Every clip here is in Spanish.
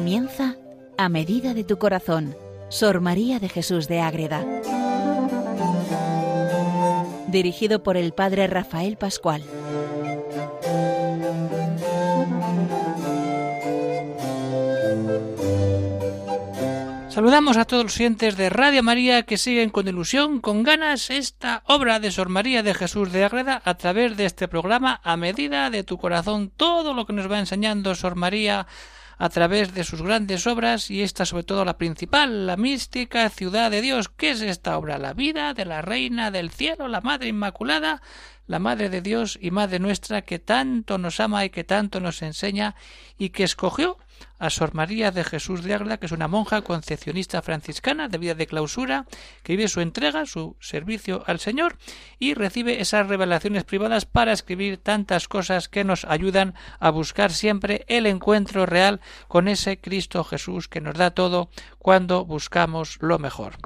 Comienza a medida de tu corazón, Sor María de Jesús de Ágreda. Dirigido por el Padre Rafael Pascual. Saludamos a todos los oyentes de Radio María que siguen con ilusión, con ganas, esta obra de Sor María de Jesús de Ágreda a través de este programa a medida de tu corazón, todo lo que nos va enseñando Sor María a través de sus grandes obras y esta sobre todo la principal, la mística ciudad de Dios. ¿Qué es esta obra? La vida de la Reina del Cielo, la Madre Inmaculada, la Madre de Dios y Madre nuestra que tanto nos ama y que tanto nos enseña y que escogió a Sor María de Jesús de Ágreda, que es una monja concepcionista franciscana de vida de clausura, que vive su entrega, su servicio al Señor y recibe esas revelaciones privadas para escribir tantas cosas que nos ayudan a buscar siempre el encuentro real con ese Cristo Jesús que nos da todo cuando buscamos lo mejor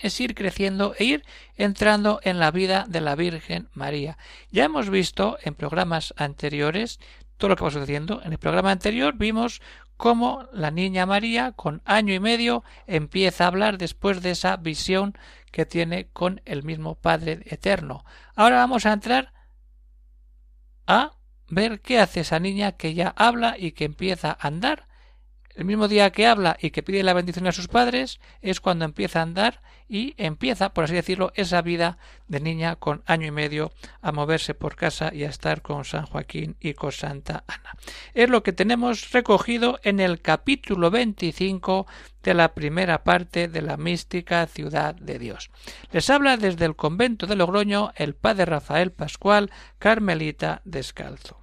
es ir creciendo e ir entrando en la vida de la Virgen María. Ya hemos visto en programas anteriores todo lo que va sucediendo. En el programa anterior vimos cómo la niña María, con año y medio, empieza a hablar después de esa visión que tiene con el mismo Padre Eterno. Ahora vamos a entrar a ver qué hace esa niña que ya habla y que empieza a andar. El mismo día que habla y que pide la bendición a sus padres es cuando empieza a andar y empieza, por así decirlo, esa vida de niña con año y medio a moverse por casa y a estar con San Joaquín y con Santa Ana. Es lo que tenemos recogido en el capítulo 25 de la primera parte de la mística ciudad de Dios. Les habla desde el convento de Logroño el padre Rafael Pascual, carmelita descalzo.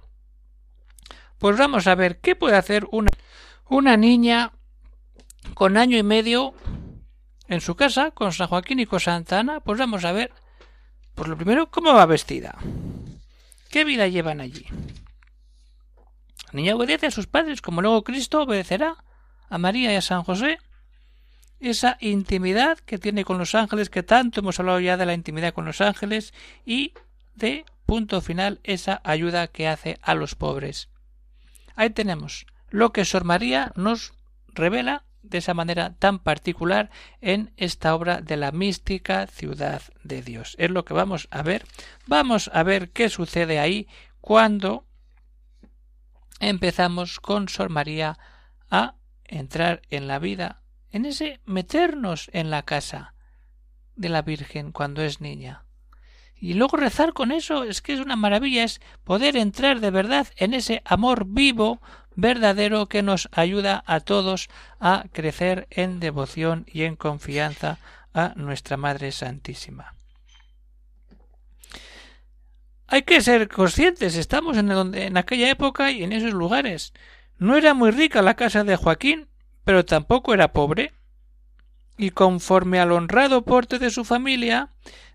Pues vamos a ver qué puede hacer una, una niña con año y medio en su casa con San Joaquín y con Santa Ana, pues vamos a ver, por lo primero, cómo va vestida. ¿Qué vida llevan allí? La niña obedece a sus padres, como luego Cristo obedecerá a María y a San José. Esa intimidad que tiene con los ángeles, que tanto hemos hablado ya de la intimidad con los ángeles, y de punto final esa ayuda que hace a los pobres. Ahí tenemos lo que Sor María nos revela de esa manera tan particular en esta obra de la mística ciudad de Dios. Es lo que vamos a ver. Vamos a ver qué sucede ahí cuando empezamos con Sor María a entrar en la vida, en ese meternos en la casa de la Virgen cuando es niña. Y luego rezar con eso es que es una maravilla, es poder entrar de verdad en ese amor vivo verdadero que nos ayuda a todos a crecer en devoción y en confianza a nuestra Madre Santísima. Hay que ser conscientes, estamos en, aquella época y en esos lugares. No era muy rica la casa de Joaquín, pero tampoco era pobre. Y conforme al honrado porte de su familia,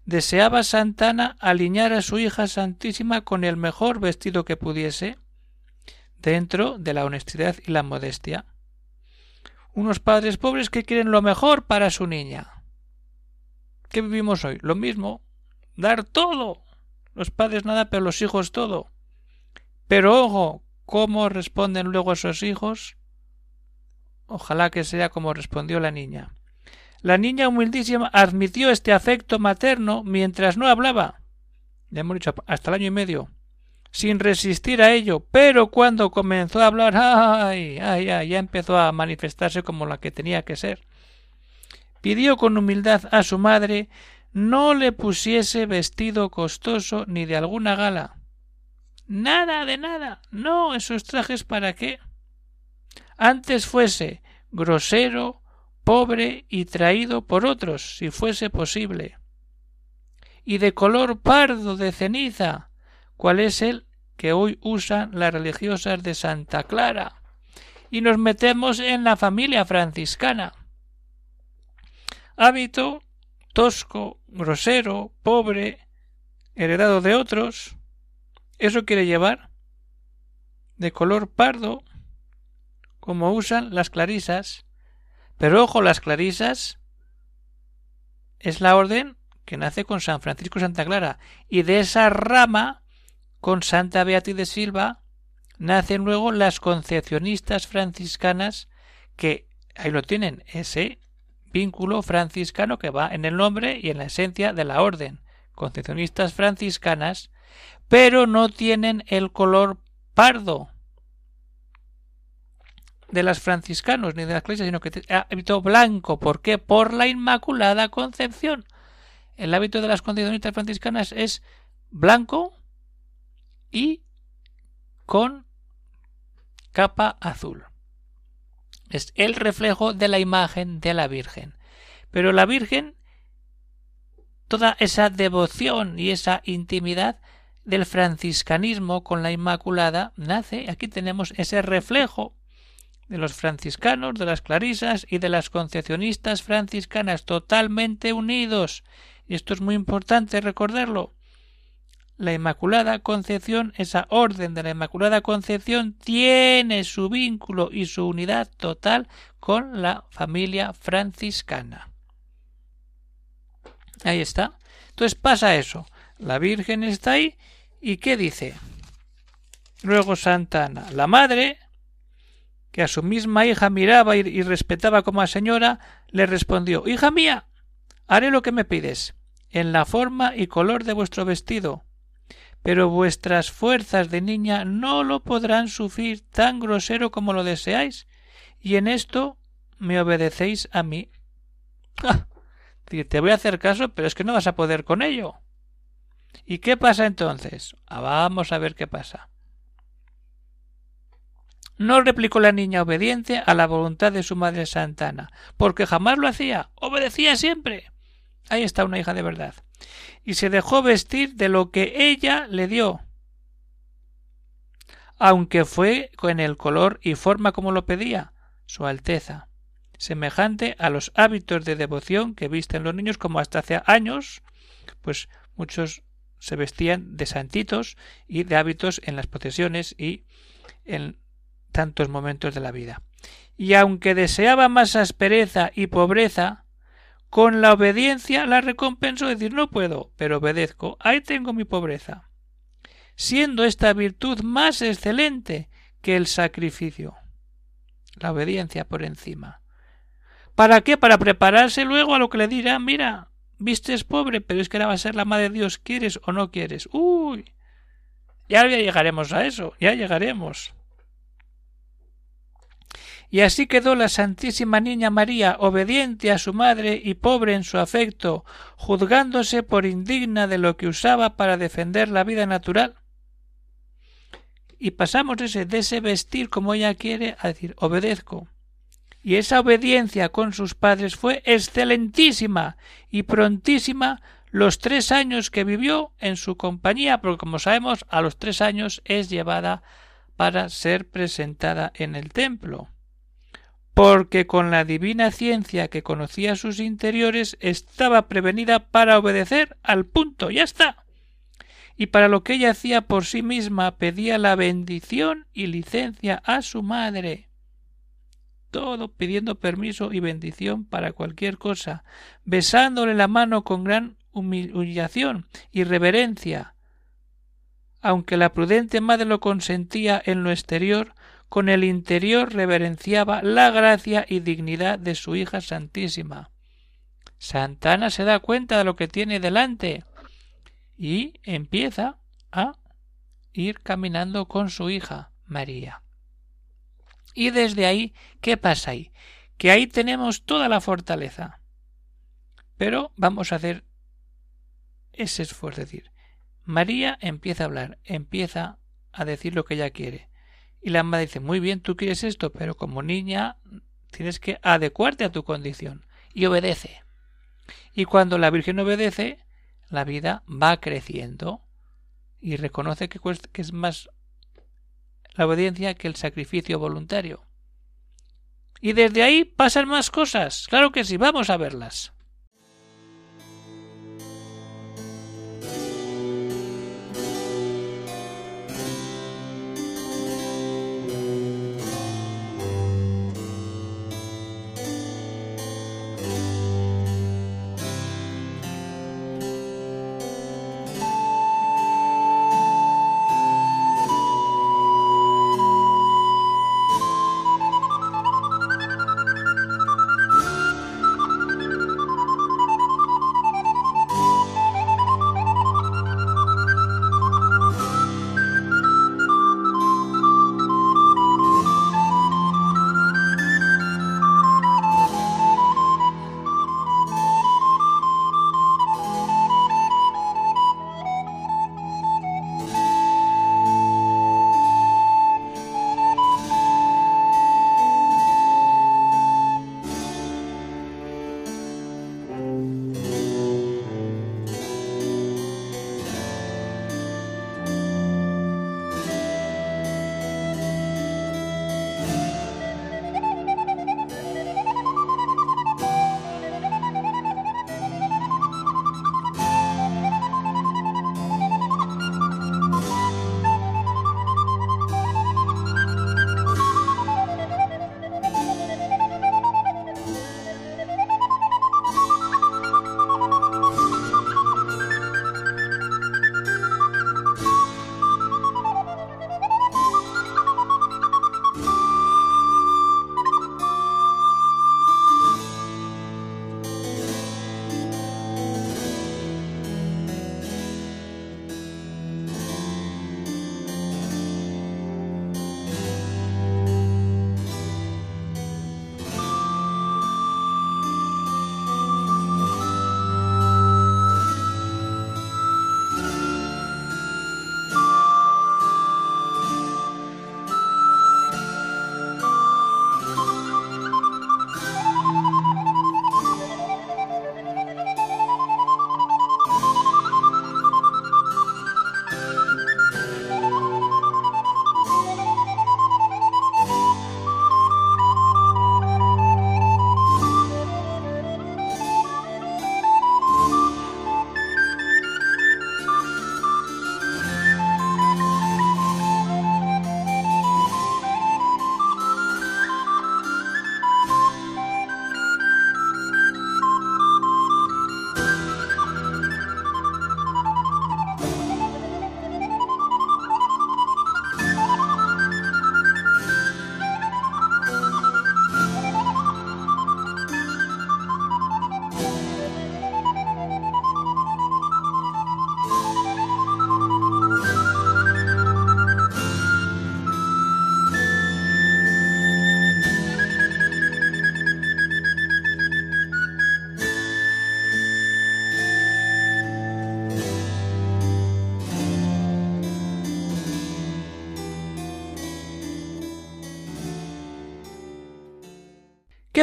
deseaba Santana alinear a su hija Santísima con el mejor vestido que pudiese, dentro de la honestidad y la modestia. Unos padres pobres que quieren lo mejor para su niña. ¿Qué vivimos hoy? Lo mismo. Dar todo. Los padres nada, pero los hijos todo. Pero ojo, ¿cómo responden luego esos hijos? Ojalá que sea como respondió la niña. La niña humildísima admitió este afecto materno mientras no hablaba. Ya hemos dicho hasta el año y medio sin resistir a ello, pero cuando comenzó a hablar, ay, ay, ay, ya empezó a manifestarse como la que tenía que ser. Pidió con humildad a su madre no le pusiese vestido costoso ni de alguna gala. Nada de nada. No, esos trajes para qué. Antes fuese grosero, pobre y traído por otros, si fuese posible. Y de color pardo de ceniza, cuál es el que hoy usan las religiosas de Santa Clara. Y nos metemos en la familia franciscana. Hábito tosco, grosero, pobre, heredado de otros. Eso quiere llevar de color pardo, como usan las clarisas. Pero ojo, las clarisas es la orden que nace con San Francisco Santa Clara, y de esa rama con Santa Beatriz de Silva, nacen luego las concepcionistas franciscanas que ahí lo tienen, ese vínculo franciscano que va en el nombre y en la esencia de la orden, concepcionistas franciscanas, pero no tienen el color pardo de las franciscanos ni de las iglesias, sino que hábito blanco. ¿Por qué? Por la Inmaculada Concepción. El hábito de las concepcionistas franciscanas es blanco y con capa azul. Es el reflejo de la imagen de la Virgen. Pero la Virgen, toda esa devoción y esa intimidad del franciscanismo con la Inmaculada nace, aquí tenemos ese reflejo de los franciscanos, de las clarisas y de las concepcionistas franciscanas totalmente unidos. Y esto es muy importante recordarlo la Inmaculada Concepción, esa orden de la Inmaculada Concepción, tiene su vínculo y su unidad total con la familia franciscana. Ahí está. Entonces pasa eso. La Virgen está ahí y ¿qué dice? Luego Santa Ana, la madre, que a su misma hija miraba y, respetaba como a señora, le respondió Hija mía, haré lo que me pides, en la forma y color de vuestro vestido, pero vuestras fuerzas de niña no lo podrán sufrir tan grosero como lo deseáis, y en esto me obedecéis a mí. Ah, te voy a hacer caso, pero es que no vas a poder con ello. ¿Y qué pasa entonces? Ah, vamos a ver qué pasa. No replicó la niña obediente a la voluntad de su madre Santana, porque jamás lo hacía, obedecía siempre. Ahí está una hija de verdad y se dejó vestir de lo que ella le dio, aunque fue con el color y forma como lo pedía su Alteza, semejante a los hábitos de devoción que visten los niños como hasta hace años, pues muchos se vestían de santitos y de hábitos en las procesiones y en tantos momentos de la vida. Y aunque deseaba más aspereza y pobreza, con la obediencia la recompenso decir no puedo, pero obedezco. Ahí tengo mi pobreza. Siendo esta virtud más excelente que el sacrificio. La obediencia por encima. ¿Para qué? Para prepararse luego a lo que le dirá, mira, vistes pobre, pero es que ahora va a ser la madre de Dios, ¿quieres o no quieres? Uy. Ya llegaremos a eso, ya llegaremos. Y así quedó la Santísima Niña María obediente a su madre y pobre en su afecto, juzgándose por indigna de lo que usaba para defender la vida natural. Y pasamos ese, de ese vestir como ella quiere a decir obedezco. Y esa obediencia con sus padres fue excelentísima y prontísima los tres años que vivió en su compañía, porque como sabemos, a los tres años es llevada para ser presentada en el templo porque con la divina ciencia que conocía sus interiores estaba prevenida para obedecer al punto. Ya está. Y para lo que ella hacía por sí misma pedía la bendición y licencia a su madre. Todo pidiendo permiso y bendición para cualquier cosa, besándole la mano con gran humillación y reverencia. Aunque la prudente madre lo consentía en lo exterior, con el interior reverenciaba la gracia y dignidad de su hija santísima. Santana se da cuenta de lo que tiene delante y empieza a ir caminando con su hija María. Y desde ahí, ¿qué pasa ahí? Que ahí tenemos toda la fortaleza. Pero vamos a hacer ese esfuerzo, es decir, María empieza a hablar, empieza a decir lo que ella quiere. Y la madre dice, muy bien, tú quieres esto, pero como niña tienes que adecuarte a tu condición. Y obedece. Y cuando la Virgen obedece, la vida va creciendo y reconoce que, que es más la obediencia que el sacrificio voluntario. Y desde ahí pasan más cosas. Claro que sí, vamos a verlas.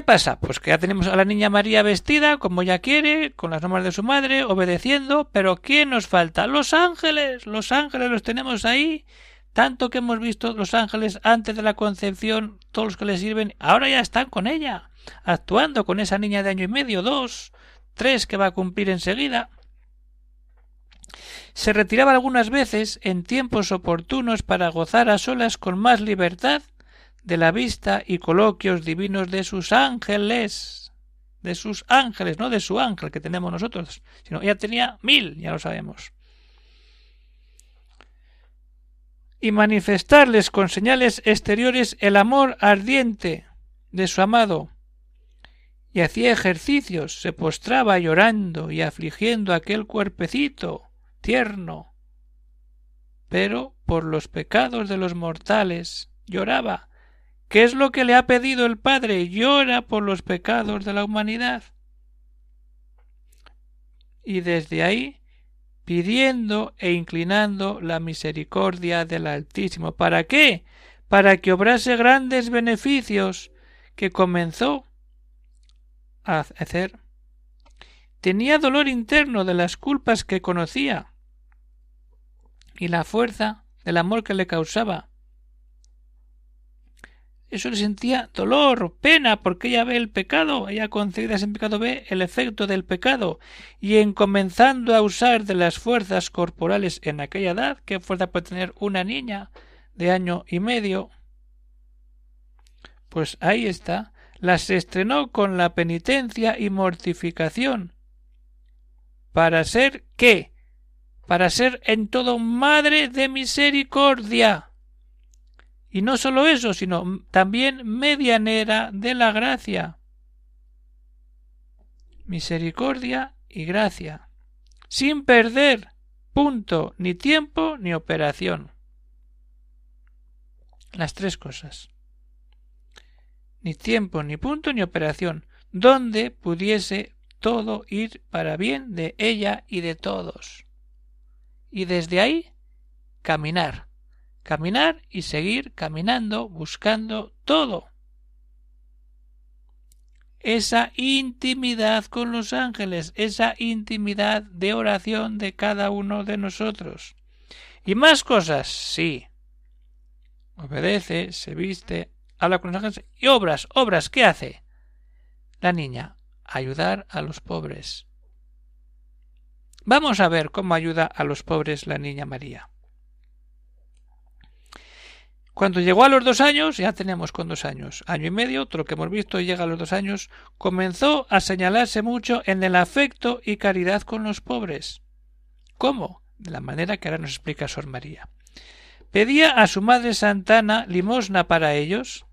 Pasa? Pues que ya tenemos a la niña María vestida como ella quiere, con las normas de su madre, obedeciendo, pero ¿quién nos falta? Los ángeles, los ángeles los tenemos ahí, tanto que hemos visto los ángeles antes de la concepción, todos los que le sirven, ahora ya están con ella, actuando con esa niña de año y medio, dos, tres que va a cumplir enseguida. Se retiraba algunas veces en tiempos oportunos para gozar a solas con más libertad de la vista y coloquios divinos de sus ángeles, de sus ángeles, no de su ángel que tenemos nosotros, sino ella tenía mil, ya lo sabemos. Y manifestarles con señales exteriores el amor ardiente de su amado, y hacía ejercicios, se postraba llorando y afligiendo aquel cuerpecito tierno. Pero por los pecados de los mortales lloraba. ¿Qué es lo que le ha pedido el Padre? Llora por los pecados de la humanidad. Y desde ahí pidiendo e inclinando la misericordia del Altísimo. ¿Para qué? Para que obrase grandes beneficios que comenzó a hacer. Tenía dolor interno de las culpas que conocía y la fuerza del amor que le causaba. Eso le sentía dolor, pena, porque ella ve el pecado, ella concebida ese pecado ve el efecto del pecado, y en comenzando a usar de las fuerzas corporales en aquella edad, ¿qué fuerza puede tener una niña de año y medio? Pues ahí está, las estrenó con la penitencia y mortificación. ¿Para ser qué? Para ser en todo madre de misericordia. Y no sólo eso, sino también medianera de la gracia. Misericordia y gracia. Sin perder punto, ni tiempo, ni operación. Las tres cosas ni tiempo, ni punto, ni operación, donde pudiese todo ir para bien de ella y de todos. Y desde ahí caminar, caminar y seguir caminando, buscando todo. Esa intimidad con los ángeles, esa intimidad de oración de cada uno de nosotros. Y más cosas, sí. Obedece, se viste, habla con los ángeles y obras, obras, ¿qué hace? La niña, ayudar a los pobres. Vamos a ver cómo ayuda a los pobres la niña María. Cuando llegó a los dos años, ya tenemos con dos años, año y medio, otro que hemos visto llega a los dos años, comenzó a señalarse mucho en el afecto y caridad con los pobres. ¿Cómo? De la manera que ahora nos explica Sor María. Pedía a su madre Santana limosna para ellos,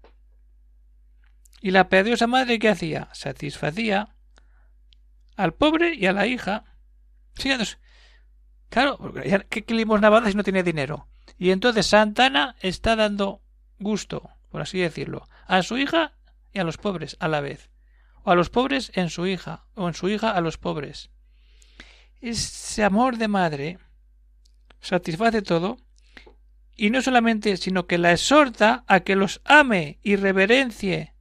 y la piadosa madre ¿qué hacía? Satisfacía al pobre y a la hija. Sí, claro, ¿qué, qué limosna va si no tiene dinero? Y entonces Santana está dando gusto, por así decirlo, a su hija y a los pobres a la vez. O a los pobres en su hija, o en su hija a los pobres. Ese amor de madre satisface todo, y no solamente, sino que la exhorta a que los ame y reverencie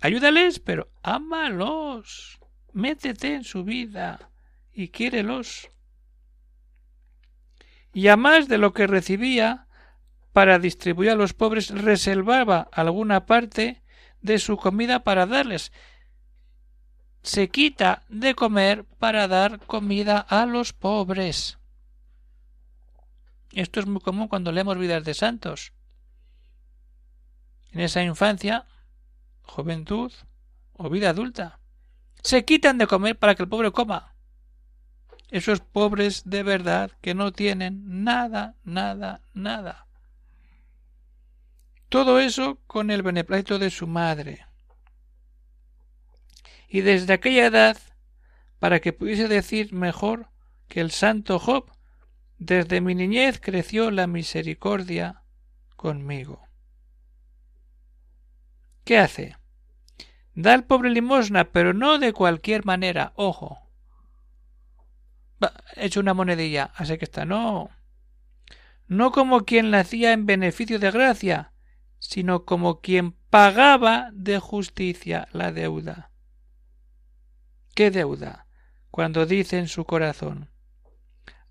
Ayúdales, pero ámalos. Métete en su vida y quiérelos. Y a más de lo que recibía, para distribuir a los pobres, reservaba alguna parte de su comida para darles. Se quita de comer para dar comida a los pobres. Esto es muy común cuando leemos vidas de santos. En esa infancia juventud o vida adulta. Se quitan de comer para que el pobre coma. Esos pobres de verdad que no tienen nada, nada, nada. Todo eso con el beneplácito de su madre. Y desde aquella edad, para que pudiese decir mejor que el santo Job, desde mi niñez creció la misericordia conmigo. ¿Qué hace? Da al pobre limosna, pero no de cualquier manera, ojo. He hecho una monedilla, así que está, no. No como quien la hacía en beneficio de gracia, sino como quien pagaba de justicia la deuda. ¿Qué deuda? Cuando dice en su corazón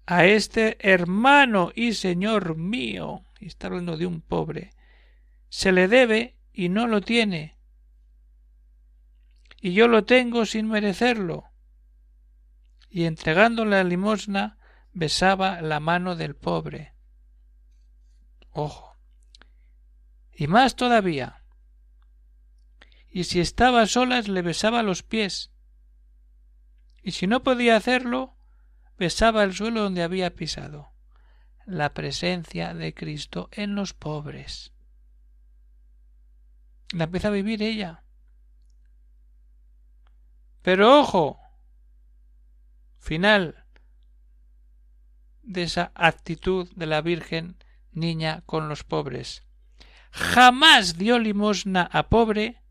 a este hermano y señor mío, y está hablando de un pobre, se le debe y no lo tiene, y yo lo tengo sin merecerlo. Y entregando la limosna, besaba la mano del pobre. Ojo. Y más todavía. Y si estaba a solas le besaba los pies. Y si no podía hacerlo, besaba el suelo donde había pisado. La presencia de Cristo en los pobres. La empieza a vivir ella. Pero ojo, final de esa actitud de la Virgen niña con los pobres. Jamás dio limosna a pobre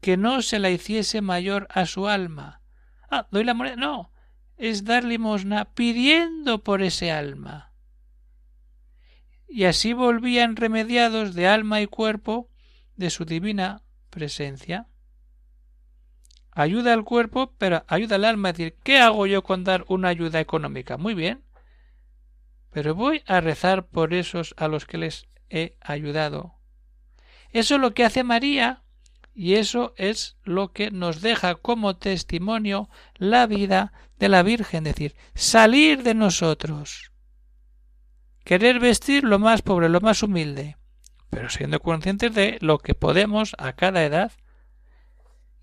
que no se la hiciese mayor a su alma. Ah, doy la moneda. No, es dar limosna pidiendo por ese alma. Y así volvían remediados de alma y cuerpo de su divina presencia ayuda al cuerpo, pero ayuda al alma. Es decir, ¿qué hago yo con dar una ayuda económica? Muy bien. Pero voy a rezar por esos a los que les he ayudado. Eso es lo que hace María y eso es lo que nos deja como testimonio la vida de la Virgen, es decir, salir de nosotros. Querer vestir lo más pobre, lo más humilde, pero siendo conscientes de lo que podemos a cada edad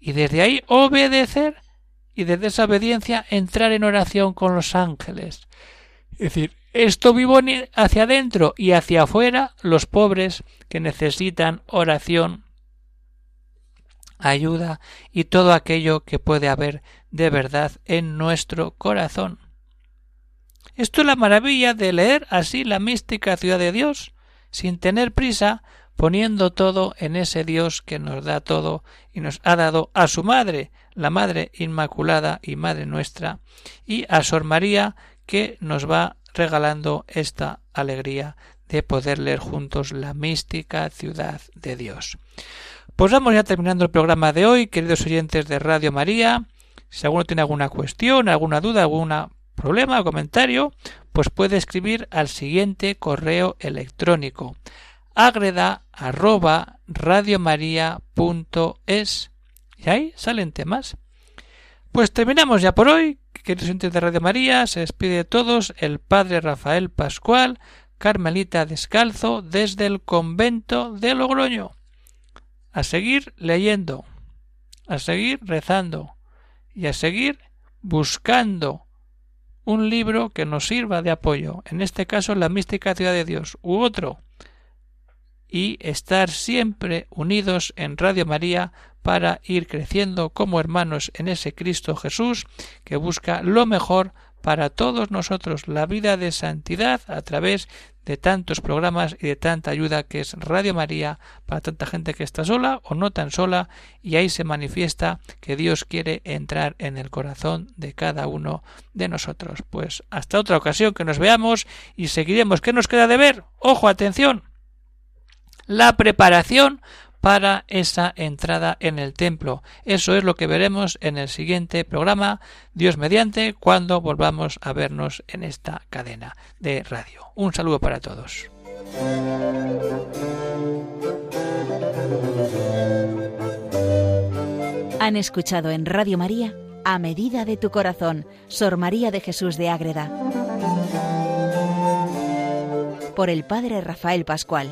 y desde ahí obedecer y desde esa obediencia entrar en oración con los ángeles. Es decir, esto vivo hacia adentro y hacia afuera los pobres que necesitan oración, ayuda y todo aquello que puede haber de verdad en nuestro corazón. Esto es la maravilla de leer así la mística ciudad de Dios, sin tener prisa, poniendo todo en ese Dios que nos da todo y nos ha dado a su Madre, la Madre Inmaculada y Madre nuestra, y a Sor María que nos va regalando esta alegría de poder leer juntos la mística ciudad de Dios. Pues vamos ya terminando el programa de hoy, queridos oyentes de Radio María. Si alguno tiene alguna cuestión, alguna duda, algún problema o comentario, pues puede escribir al siguiente correo electrónico agreda arroba radiomaria.es y ahí salen temas. Pues terminamos ya por hoy. Queridos oyentes de Radio María, se despide de todos el padre Rafael Pascual, Carmelita Descalzo, desde el convento de Logroño. A seguir leyendo, a seguir rezando y a seguir buscando un libro que nos sirva de apoyo, en este caso la mística ciudad de Dios, u otro y estar siempre unidos en Radio María para ir creciendo como hermanos en ese Cristo Jesús que busca lo mejor para todos nosotros, la vida de santidad a través de tantos programas y de tanta ayuda que es Radio María para tanta gente que está sola o no tan sola y ahí se manifiesta que Dios quiere entrar en el corazón de cada uno de nosotros. Pues hasta otra ocasión que nos veamos y seguiremos. ¿Qué nos queda de ver? Ojo, atención la preparación para esa entrada en el templo. Eso es lo que veremos en el siguiente programa, Dios mediante, cuando volvamos a vernos en esta cadena de radio. Un saludo para todos. Han escuchado en Radio María, a medida de tu corazón, Sor María de Jesús de Ágreda, por el Padre Rafael Pascual.